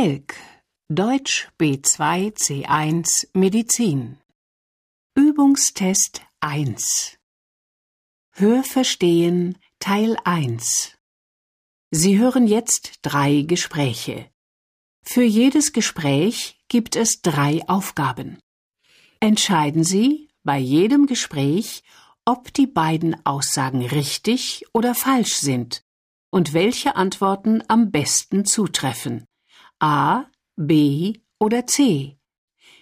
Telk, Deutsch B2 C1 Medizin. Übungstest 1. Hörverstehen Teil 1. Sie hören jetzt drei Gespräche. Für jedes Gespräch gibt es drei Aufgaben. Entscheiden Sie bei jedem Gespräch, ob die beiden Aussagen richtig oder falsch sind und welche Antworten am besten zutreffen. A, B oder C.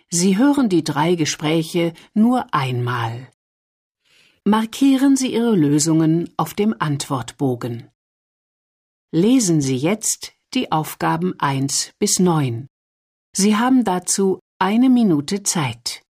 Sie hören die drei Gespräche nur einmal. Markieren Sie Ihre Lösungen auf dem Antwortbogen. Lesen Sie jetzt die Aufgaben 1 bis 9. Sie haben dazu eine Minute Zeit.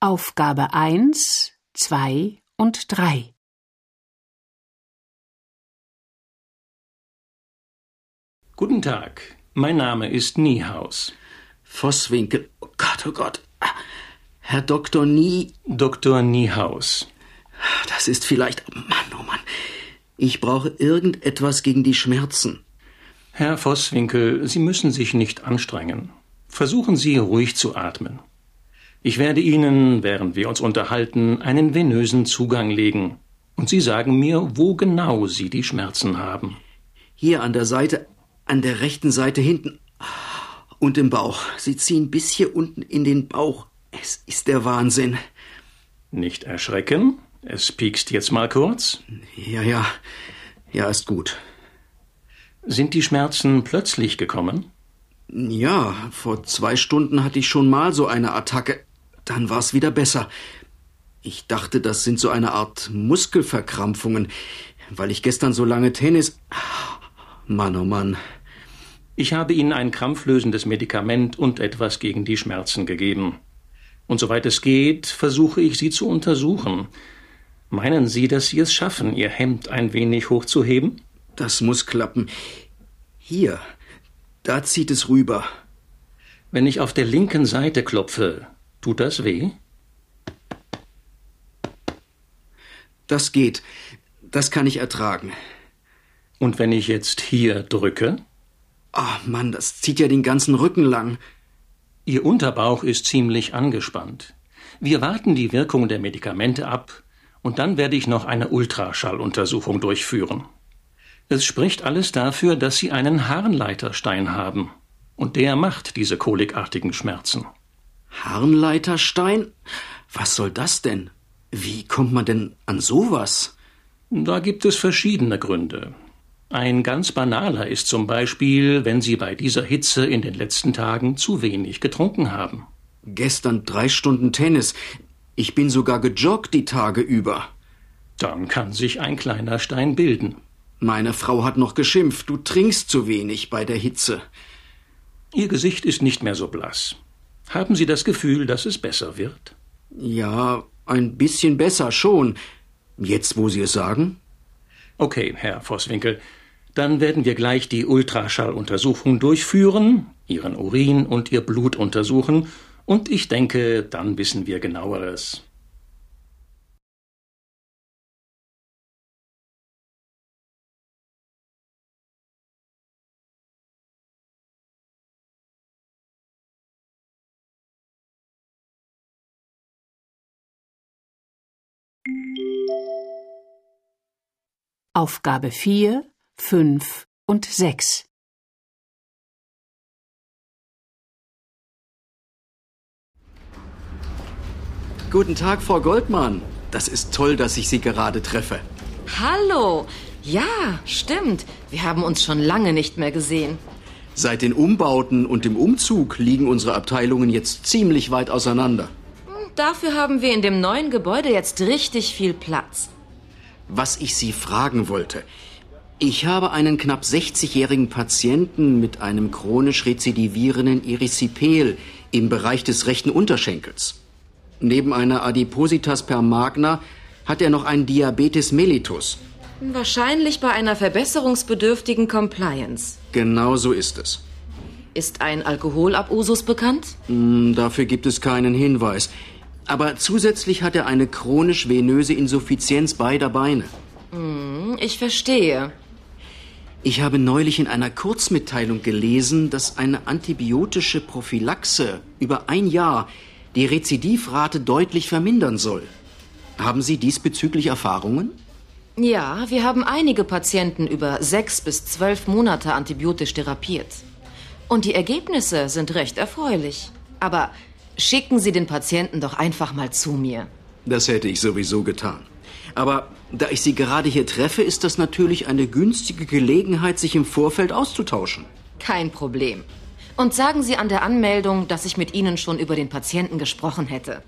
Aufgabe 1, 2 und 3. Guten Tag, mein Name ist Niehaus. Vosswinkel. Oh Gott, oh Gott. Herr Dr. Nie. Dr. Niehaus. Das ist vielleicht. Oh Mann, oh Mann. Ich brauche irgendetwas gegen die Schmerzen. Herr Vosswinkel, Sie müssen sich nicht anstrengen. Versuchen Sie ruhig zu atmen. Ich werde Ihnen, während wir uns unterhalten, einen venösen Zugang legen. Und Sie sagen mir, wo genau Sie die Schmerzen haben. Hier an der Seite, an der rechten Seite hinten und im Bauch. Sie ziehen bis hier unten in den Bauch. Es ist der Wahnsinn. Nicht erschrecken. Es piekst jetzt mal kurz. Ja, ja. Ja, ist gut. Sind die Schmerzen plötzlich gekommen? Ja, vor zwei Stunden hatte ich schon mal so eine Attacke. Dann war's wieder besser. Ich dachte, das sind so eine Art Muskelverkrampfungen, weil ich gestern so lange Tennis. Mann, oh Mann. Ich habe Ihnen ein krampflösendes Medikament und etwas gegen die Schmerzen gegeben. Und soweit es geht, versuche ich Sie zu untersuchen. Meinen Sie, dass Sie es schaffen, Ihr Hemd ein wenig hochzuheben? Das muss klappen. Hier, da zieht es rüber. Wenn ich auf der linken Seite klopfe, Tut das weh? Das geht. Das kann ich ertragen. Und wenn ich jetzt hier drücke? Ah, oh Mann, das zieht ja den ganzen Rücken lang. Ihr Unterbauch ist ziemlich angespannt. Wir warten die Wirkung der Medikamente ab und dann werde ich noch eine Ultraschalluntersuchung durchführen. Es spricht alles dafür, dass Sie einen Harnleiterstein haben. Und der macht diese kolikartigen Schmerzen. Harnleiterstein? Was soll das denn? Wie kommt man denn an sowas? Da gibt es verschiedene Gründe. Ein ganz banaler ist zum Beispiel, wenn Sie bei dieser Hitze in den letzten Tagen zu wenig getrunken haben. Gestern drei Stunden Tennis. Ich bin sogar gejoggt die Tage über. Dann kann sich ein kleiner Stein bilden. Meine Frau hat noch geschimpft, du trinkst zu wenig bei der Hitze. Ihr Gesicht ist nicht mehr so blass. Haben Sie das Gefühl, dass es besser wird? Ja, ein bisschen besser schon. Jetzt, wo Sie es sagen? Okay, Herr Vosswinkel. Dann werden wir gleich die Ultraschalluntersuchung durchführen, Ihren Urin und Ihr Blut untersuchen, und ich denke, dann wissen wir genaueres. Aufgabe 4, 5 und sechs. Guten Tag, Frau Goldmann. Das ist toll, dass ich Sie gerade treffe. Hallo. Ja, stimmt. Wir haben uns schon lange nicht mehr gesehen. Seit den Umbauten und dem Umzug liegen unsere Abteilungen jetzt ziemlich weit auseinander. Dafür haben wir in dem neuen Gebäude jetzt richtig viel Platz. Was ich Sie fragen wollte. Ich habe einen knapp 60-jährigen Patienten mit einem chronisch rezidivierenden Erythipel im Bereich des rechten Unterschenkels. Neben einer Adipositas per magna hat er noch einen Diabetes mellitus. Wahrscheinlich bei einer verbesserungsbedürftigen Compliance. Genau so ist es. Ist ein Alkoholabusus bekannt? Hm, dafür gibt es keinen Hinweis. Aber zusätzlich hat er eine chronisch venöse Insuffizienz beider Beine. Hm, ich verstehe. Ich habe neulich in einer Kurzmitteilung gelesen, dass eine antibiotische Prophylaxe über ein Jahr die Rezidivrate deutlich vermindern soll. Haben Sie diesbezüglich Erfahrungen? Ja, wir haben einige Patienten über sechs bis zwölf Monate antibiotisch therapiert. Und die Ergebnisse sind recht erfreulich. Aber schicken Sie den Patienten doch einfach mal zu mir. Das hätte ich sowieso getan. Aber da ich Sie gerade hier treffe, ist das natürlich eine günstige Gelegenheit, sich im Vorfeld auszutauschen. Kein Problem. Und sagen Sie an der Anmeldung, dass ich mit Ihnen schon über den Patienten gesprochen hätte.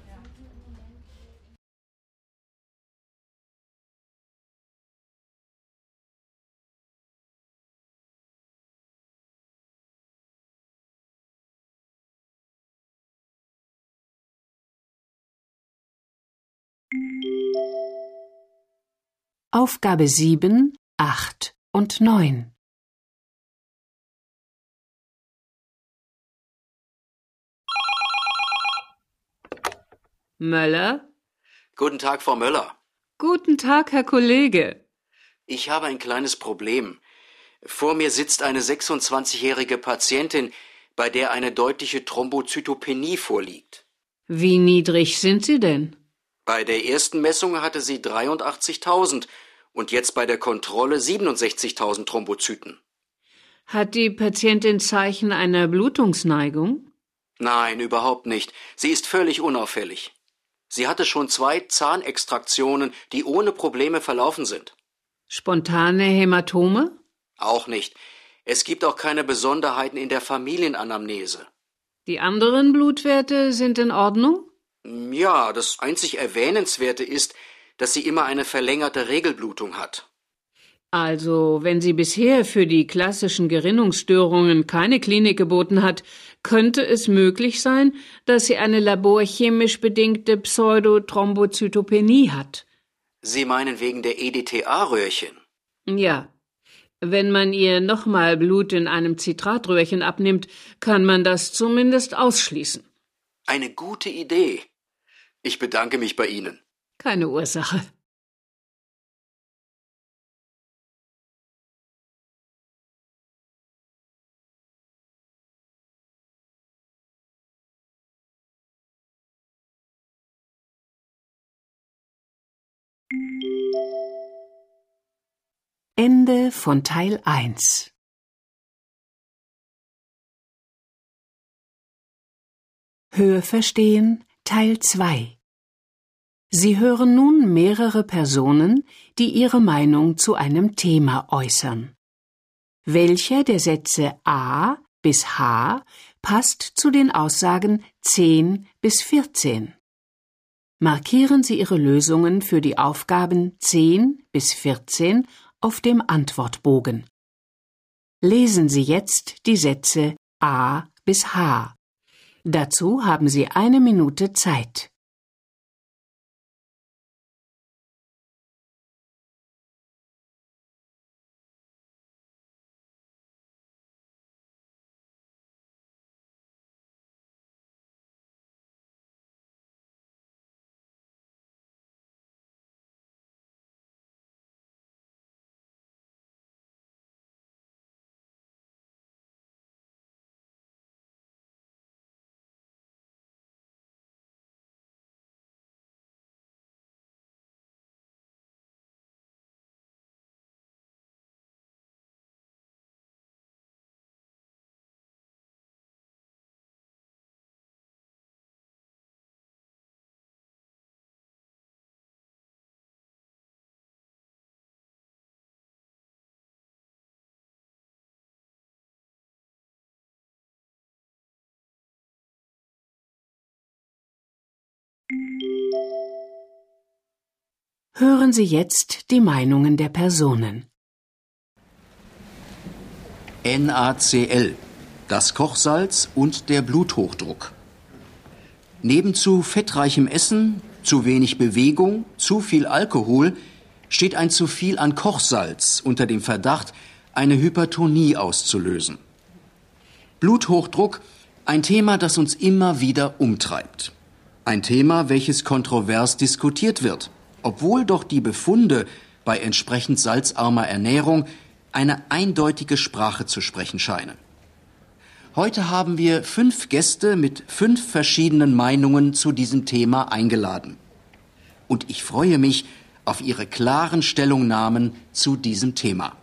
Aufgabe 7, 8 und 9. Möller? Guten Tag, Frau Möller. Guten Tag, Herr Kollege. Ich habe ein kleines Problem. Vor mir sitzt eine 26-jährige Patientin, bei der eine deutliche Thrombozytopenie vorliegt. Wie niedrig sind Sie denn? Bei der ersten Messung hatte sie 83.000 und jetzt bei der Kontrolle 67.000 Thrombozyten. Hat die Patientin Zeichen einer Blutungsneigung? Nein, überhaupt nicht. Sie ist völlig unauffällig. Sie hatte schon zwei Zahnextraktionen, die ohne Probleme verlaufen sind. Spontane Hämatome? Auch nicht. Es gibt auch keine Besonderheiten in der Familienanamnese. Die anderen Blutwerte sind in Ordnung? Ja, das einzig Erwähnenswerte ist, dass sie immer eine verlängerte Regelblutung hat. Also, wenn sie bisher für die klassischen Gerinnungsstörungen keine Klinik geboten hat, könnte es möglich sein, dass sie eine laborchemisch bedingte Pseudothrombozytopenie hat. Sie meinen wegen der EDTA-Röhrchen? Ja. Wenn man ihr nochmal Blut in einem Zitratröhrchen abnimmt, kann man das zumindest ausschließen. Eine gute Idee. Ich bedanke mich bei Ihnen. Keine Ursache. Ende von Teil 1. Hörverstehen Teil 2. Sie hören nun mehrere Personen, die ihre Meinung zu einem Thema äußern. Welcher der Sätze A bis H passt zu den Aussagen 10 bis 14? Markieren Sie Ihre Lösungen für die Aufgaben 10 bis 14 auf dem Antwortbogen. Lesen Sie jetzt die Sätze A bis H. Dazu haben Sie eine Minute Zeit. Hören Sie jetzt die Meinungen der Personen. NaCl, das Kochsalz und der Bluthochdruck. Neben zu fettreichem Essen, zu wenig Bewegung, zu viel Alkohol steht ein zu viel an Kochsalz unter dem Verdacht, eine Hypertonie auszulösen. Bluthochdruck, ein Thema, das uns immer wieder umtreibt. Ein Thema, welches kontrovers diskutiert wird, obwohl doch die Befunde bei entsprechend salzarmer Ernährung eine eindeutige Sprache zu sprechen scheinen. Heute haben wir fünf Gäste mit fünf verschiedenen Meinungen zu diesem Thema eingeladen. Und ich freue mich auf Ihre klaren Stellungnahmen zu diesem Thema.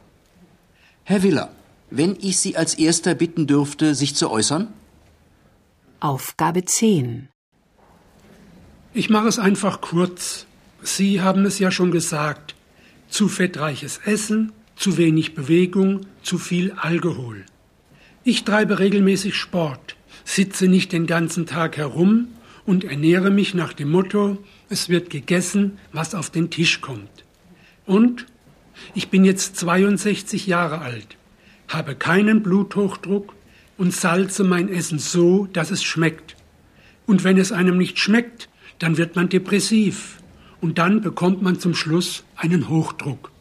Herr Willer, wenn ich Sie als Erster bitten dürfte, sich zu äußern? Aufgabe 10. Ich mache es einfach kurz. Sie haben es ja schon gesagt. Zu fettreiches Essen, zu wenig Bewegung, zu viel Alkohol. Ich treibe regelmäßig Sport, sitze nicht den ganzen Tag herum und ernähre mich nach dem Motto, es wird gegessen, was auf den Tisch kommt. Und ich bin jetzt 62 Jahre alt, habe keinen Bluthochdruck und salze mein Essen so, dass es schmeckt. Und wenn es einem nicht schmeckt, dann wird man depressiv und dann bekommt man zum Schluss einen Hochdruck.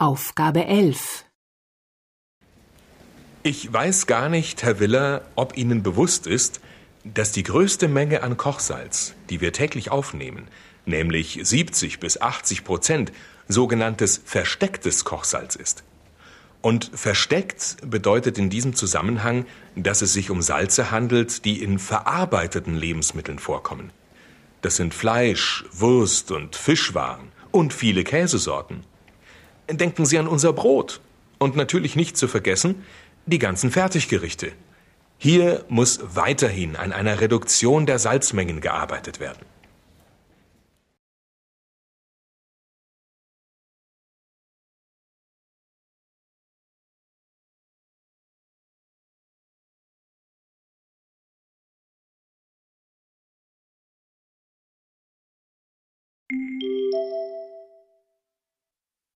Aufgabe 11. Ich weiß gar nicht, Herr Willer, ob Ihnen bewusst ist, dass die größte Menge an Kochsalz, die wir täglich aufnehmen, nämlich 70 bis 80 Prozent, sogenanntes verstecktes Kochsalz ist. Und versteckt bedeutet in diesem Zusammenhang, dass es sich um Salze handelt, die in verarbeiteten Lebensmitteln vorkommen. Das sind Fleisch, Wurst und Fischwaren und viele Käsesorten. Denken Sie an unser Brot. Und natürlich nicht zu vergessen, die ganzen Fertiggerichte. Hier muss weiterhin an einer Reduktion der Salzmengen gearbeitet werden.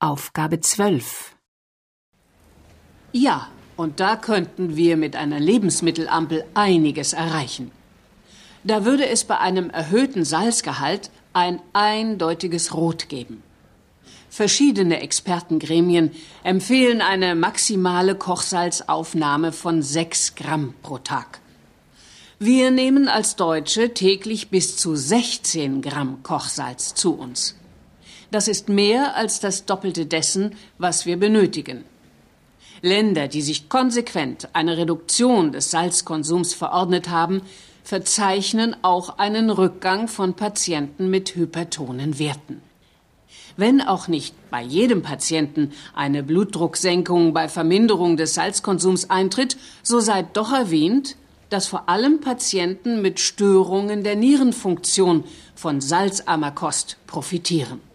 Aufgabe 12. Ja, und da könnten wir mit einer Lebensmittelampel einiges erreichen. Da würde es bei einem erhöhten Salzgehalt ein eindeutiges Rot geben. Verschiedene Expertengremien empfehlen eine maximale Kochsalzaufnahme von 6 Gramm pro Tag. Wir nehmen als Deutsche täglich bis zu 16 Gramm Kochsalz zu uns. Das ist mehr als das Doppelte dessen, was wir benötigen. Länder, die sich konsequent eine Reduktion des Salzkonsums verordnet haben, verzeichnen auch einen Rückgang von Patienten mit hypertonen Werten. Wenn auch nicht bei jedem Patienten eine Blutdrucksenkung bei Verminderung des Salzkonsums eintritt, so sei doch erwähnt, dass vor allem Patienten mit Störungen der Nierenfunktion von salzarmer Kost profitieren.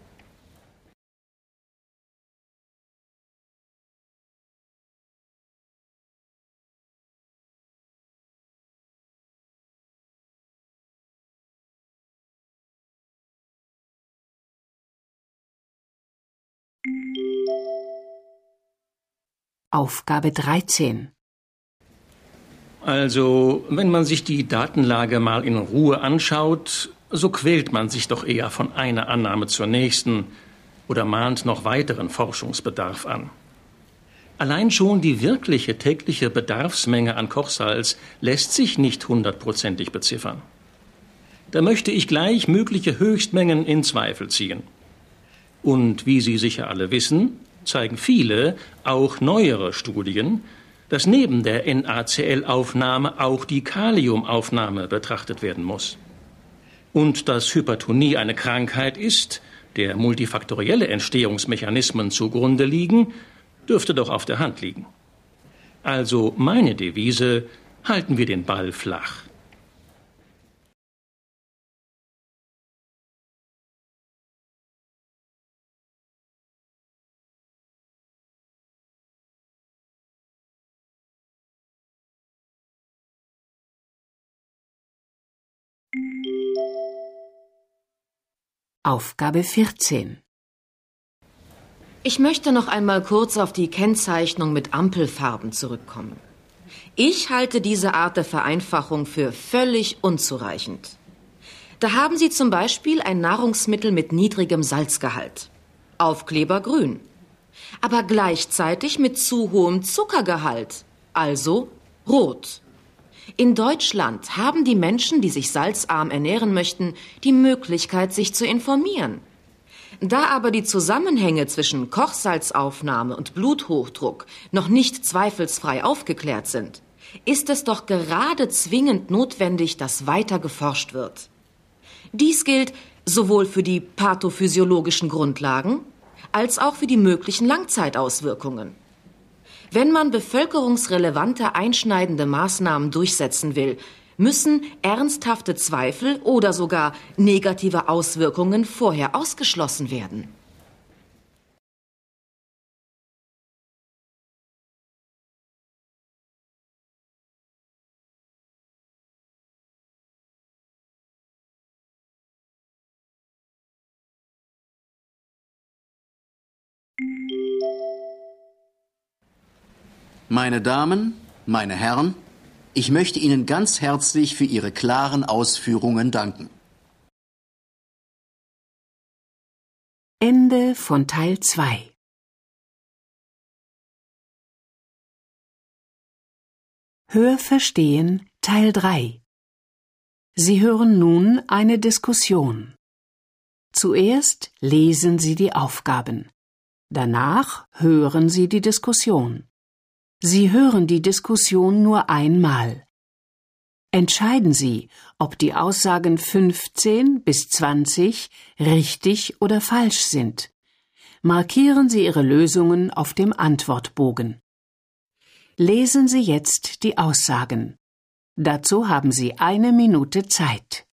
Aufgabe 13. Also, wenn man sich die Datenlage mal in Ruhe anschaut, so quält man sich doch eher von einer Annahme zur nächsten oder mahnt noch weiteren Forschungsbedarf an. Allein schon die wirkliche tägliche Bedarfsmenge an Kochsalz lässt sich nicht hundertprozentig beziffern. Da möchte ich gleich mögliche Höchstmengen in Zweifel ziehen. Und wie Sie sicher alle wissen, zeigen viele, auch neuere Studien, dass neben der NaCl-Aufnahme auch die Kaliumaufnahme betrachtet werden muss. Und dass Hypertonie eine Krankheit ist, der multifaktorielle Entstehungsmechanismen zugrunde liegen, dürfte doch auf der Hand liegen. Also meine Devise, Halten wir den Ball flach. Aufgabe 14 Ich möchte noch einmal kurz auf die Kennzeichnung mit Ampelfarben zurückkommen. Ich halte diese Art der Vereinfachung für völlig unzureichend. Da haben Sie zum Beispiel ein Nahrungsmittel mit niedrigem Salzgehalt. Aufkleber grün. Aber gleichzeitig mit zu hohem Zuckergehalt. Also rot. In Deutschland haben die Menschen, die sich salzarm ernähren möchten, die Möglichkeit, sich zu informieren. Da aber die Zusammenhänge zwischen Kochsalzaufnahme und Bluthochdruck noch nicht zweifelsfrei aufgeklärt sind, ist es doch gerade zwingend notwendig, dass weiter geforscht wird. Dies gilt sowohl für die pathophysiologischen Grundlagen als auch für die möglichen Langzeitauswirkungen. Wenn man bevölkerungsrelevante einschneidende Maßnahmen durchsetzen will, müssen ernsthafte Zweifel oder sogar negative Auswirkungen vorher ausgeschlossen werden. Meine Damen, meine Herren, ich möchte Ihnen ganz herzlich für Ihre klaren Ausführungen danken. Ende von Teil 2 Hörverstehen Teil 3 Sie hören nun eine Diskussion. Zuerst lesen Sie die Aufgaben. Danach hören Sie die Diskussion. Sie hören die Diskussion nur einmal. Entscheiden Sie, ob die Aussagen 15 bis 20 richtig oder falsch sind. Markieren Sie Ihre Lösungen auf dem Antwortbogen. Lesen Sie jetzt die Aussagen. Dazu haben Sie eine Minute Zeit.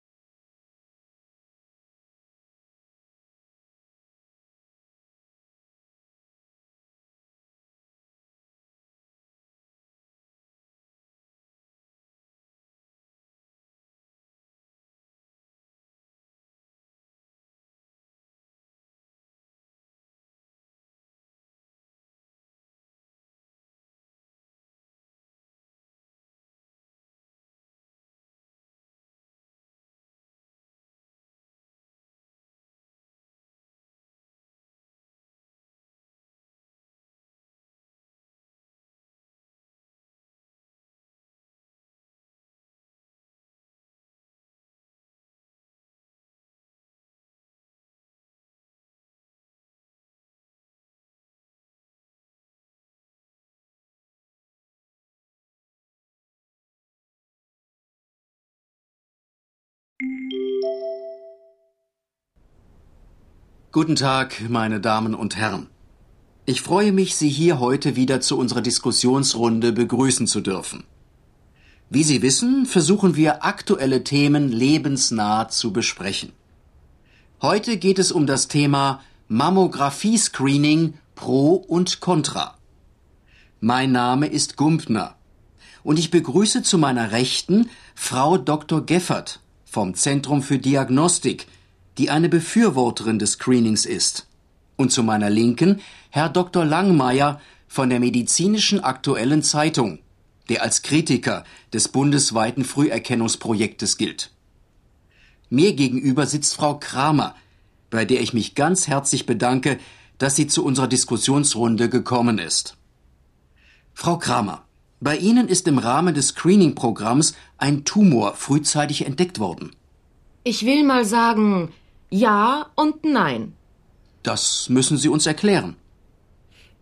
Guten Tag, meine Damen und Herren. Ich freue mich, Sie hier heute wieder zu unserer Diskussionsrunde begrüßen zu dürfen. Wie Sie wissen, versuchen wir aktuelle Themen lebensnah zu besprechen. Heute geht es um das Thema Mammographie-Screening Pro und Contra. Mein Name ist Gumpner und ich begrüße zu meiner Rechten Frau Dr. Geffert vom Zentrum für Diagnostik die eine Befürworterin des Screenings ist. Und zu meiner Linken Herr Dr. Langmeier von der Medizinischen Aktuellen Zeitung, der als Kritiker des bundesweiten Früherkennungsprojektes gilt. Mir gegenüber sitzt Frau Kramer, bei der ich mich ganz herzlich bedanke, dass sie zu unserer Diskussionsrunde gekommen ist. Frau Kramer, bei Ihnen ist im Rahmen des Screening-Programms ein Tumor frühzeitig entdeckt worden. Ich will mal sagen, ja und nein. Das müssen Sie uns erklären.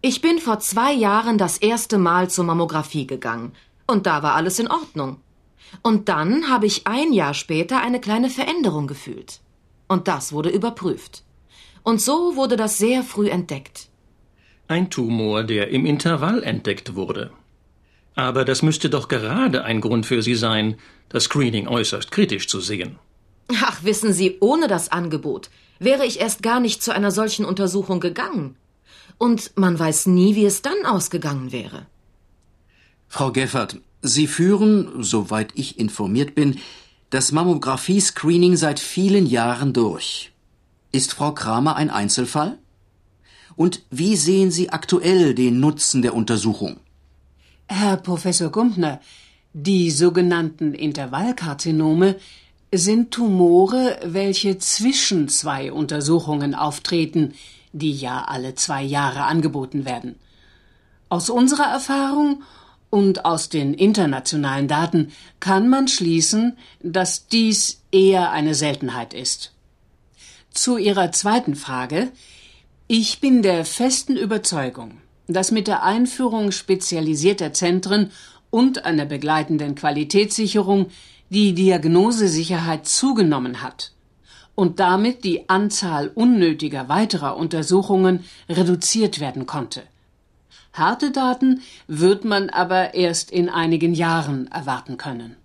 Ich bin vor zwei Jahren das erste Mal zur Mammographie gegangen. Und da war alles in Ordnung. Und dann habe ich ein Jahr später eine kleine Veränderung gefühlt. Und das wurde überprüft. Und so wurde das sehr früh entdeckt. Ein Tumor, der im Intervall entdeckt wurde. Aber das müsste doch gerade ein Grund für Sie sein, das Screening äußerst kritisch zu sehen. Ach, wissen Sie, ohne das Angebot wäre ich erst gar nicht zu einer solchen Untersuchung gegangen. Und man weiß nie, wie es dann ausgegangen wäre. Frau Geffert, Sie führen, soweit ich informiert bin, das Mammographie-Screening seit vielen Jahren durch. Ist Frau Kramer ein Einzelfall? Und wie sehen Sie aktuell den Nutzen der Untersuchung? Herr Professor Gumpner, die sogenannten Intervallkarzinome sind Tumore, welche zwischen zwei Untersuchungen auftreten, die ja alle zwei Jahre angeboten werden. Aus unserer Erfahrung und aus den internationalen Daten kann man schließen, dass dies eher eine Seltenheit ist. Zu Ihrer zweiten Frage. Ich bin der festen Überzeugung, dass mit der Einführung spezialisierter Zentren und einer begleitenden Qualitätssicherung die Diagnosesicherheit zugenommen hat und damit die Anzahl unnötiger weiterer Untersuchungen reduziert werden konnte. Harte Daten wird man aber erst in einigen Jahren erwarten können.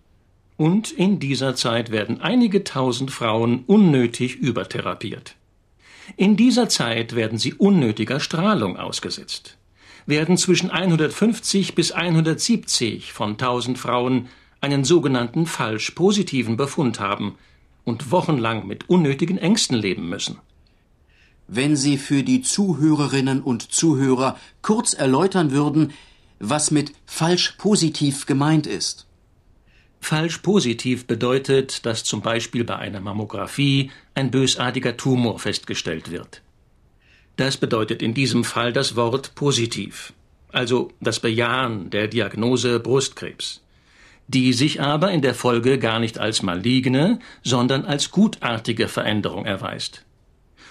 Und in dieser Zeit werden einige tausend Frauen unnötig übertherapiert. In dieser Zeit werden sie unnötiger Strahlung ausgesetzt. Werden zwischen 150 bis 170 von 1000 Frauen einen sogenannten falsch positiven Befund haben und wochenlang mit unnötigen Ängsten leben müssen. Wenn Sie für die Zuhörerinnen und Zuhörer kurz erläutern würden, was mit falsch positiv gemeint ist. Falsch positiv bedeutet, dass zum Beispiel bei einer Mammographie ein bösartiger Tumor festgestellt wird. Das bedeutet in diesem Fall das Wort positiv, also das Bejahen der Diagnose Brustkrebs die sich aber in der Folge gar nicht als maligne, sondern als gutartige Veränderung erweist.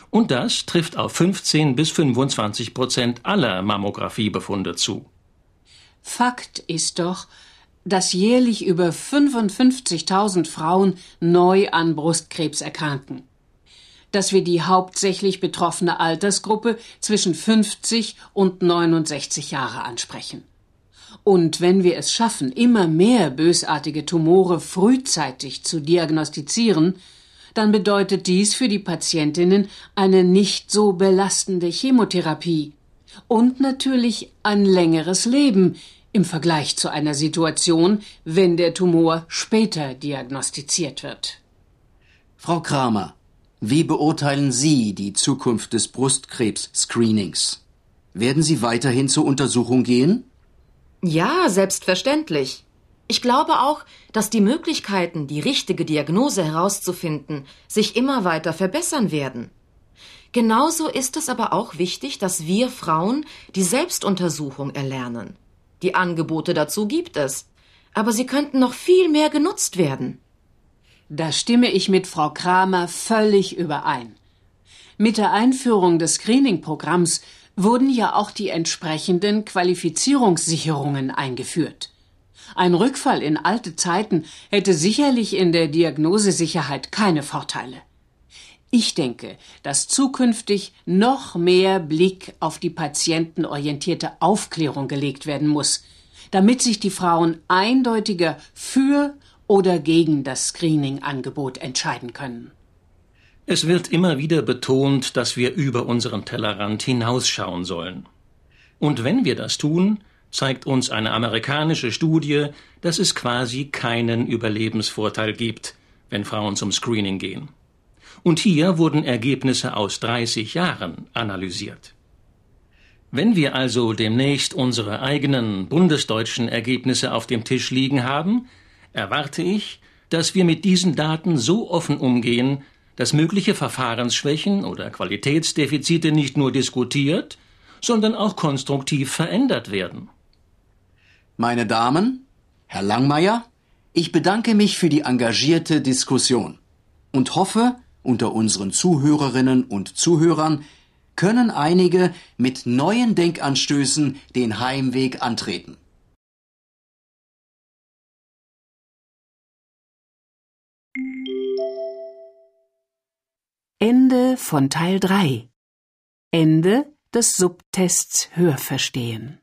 Und das trifft auf 15 bis 25 Prozent aller Mammografiebefunde zu. Fakt ist doch, dass jährlich über 55.000 Frauen neu an Brustkrebs erkranken. Dass wir die hauptsächlich betroffene Altersgruppe zwischen 50 und 69 Jahre ansprechen. Und wenn wir es schaffen, immer mehr bösartige Tumore frühzeitig zu diagnostizieren, dann bedeutet dies für die Patientinnen eine nicht so belastende Chemotherapie und natürlich ein längeres Leben im Vergleich zu einer Situation, wenn der Tumor später diagnostiziert wird. Frau Kramer, wie beurteilen Sie die Zukunft des Brustkrebs-Screenings? Werden Sie weiterhin zur Untersuchung gehen? Ja, selbstverständlich. Ich glaube auch, dass die Möglichkeiten, die richtige Diagnose herauszufinden, sich immer weiter verbessern werden. Genauso ist es aber auch wichtig, dass wir Frauen die Selbstuntersuchung erlernen. Die Angebote dazu gibt es, aber sie könnten noch viel mehr genutzt werden. Da stimme ich mit Frau Kramer völlig überein. Mit der Einführung des Screening-Programms wurden ja auch die entsprechenden Qualifizierungssicherungen eingeführt. Ein Rückfall in alte Zeiten hätte sicherlich in der Diagnosesicherheit keine Vorteile. Ich denke, dass zukünftig noch mehr Blick auf die patientenorientierte Aufklärung gelegt werden muss, damit sich die Frauen eindeutiger für oder gegen das Screening-Angebot entscheiden können. Es wird immer wieder betont, dass wir über unseren Tellerrand hinausschauen sollen. Und wenn wir das tun, zeigt uns eine amerikanische Studie, dass es quasi keinen Überlebensvorteil gibt, wenn Frauen zum Screening gehen. Und hier wurden Ergebnisse aus 30 Jahren analysiert. Wenn wir also demnächst unsere eigenen bundesdeutschen Ergebnisse auf dem Tisch liegen haben, erwarte ich, dass wir mit diesen Daten so offen umgehen, dass mögliche Verfahrensschwächen oder Qualitätsdefizite nicht nur diskutiert, sondern auch konstruktiv verändert werden. Meine Damen, Herr Langmeier, ich bedanke mich für die engagierte Diskussion und hoffe, unter unseren Zuhörerinnen und Zuhörern können einige mit neuen Denkanstößen den Heimweg antreten. Ende von Teil 3. Ende des Subtests Hörverstehen.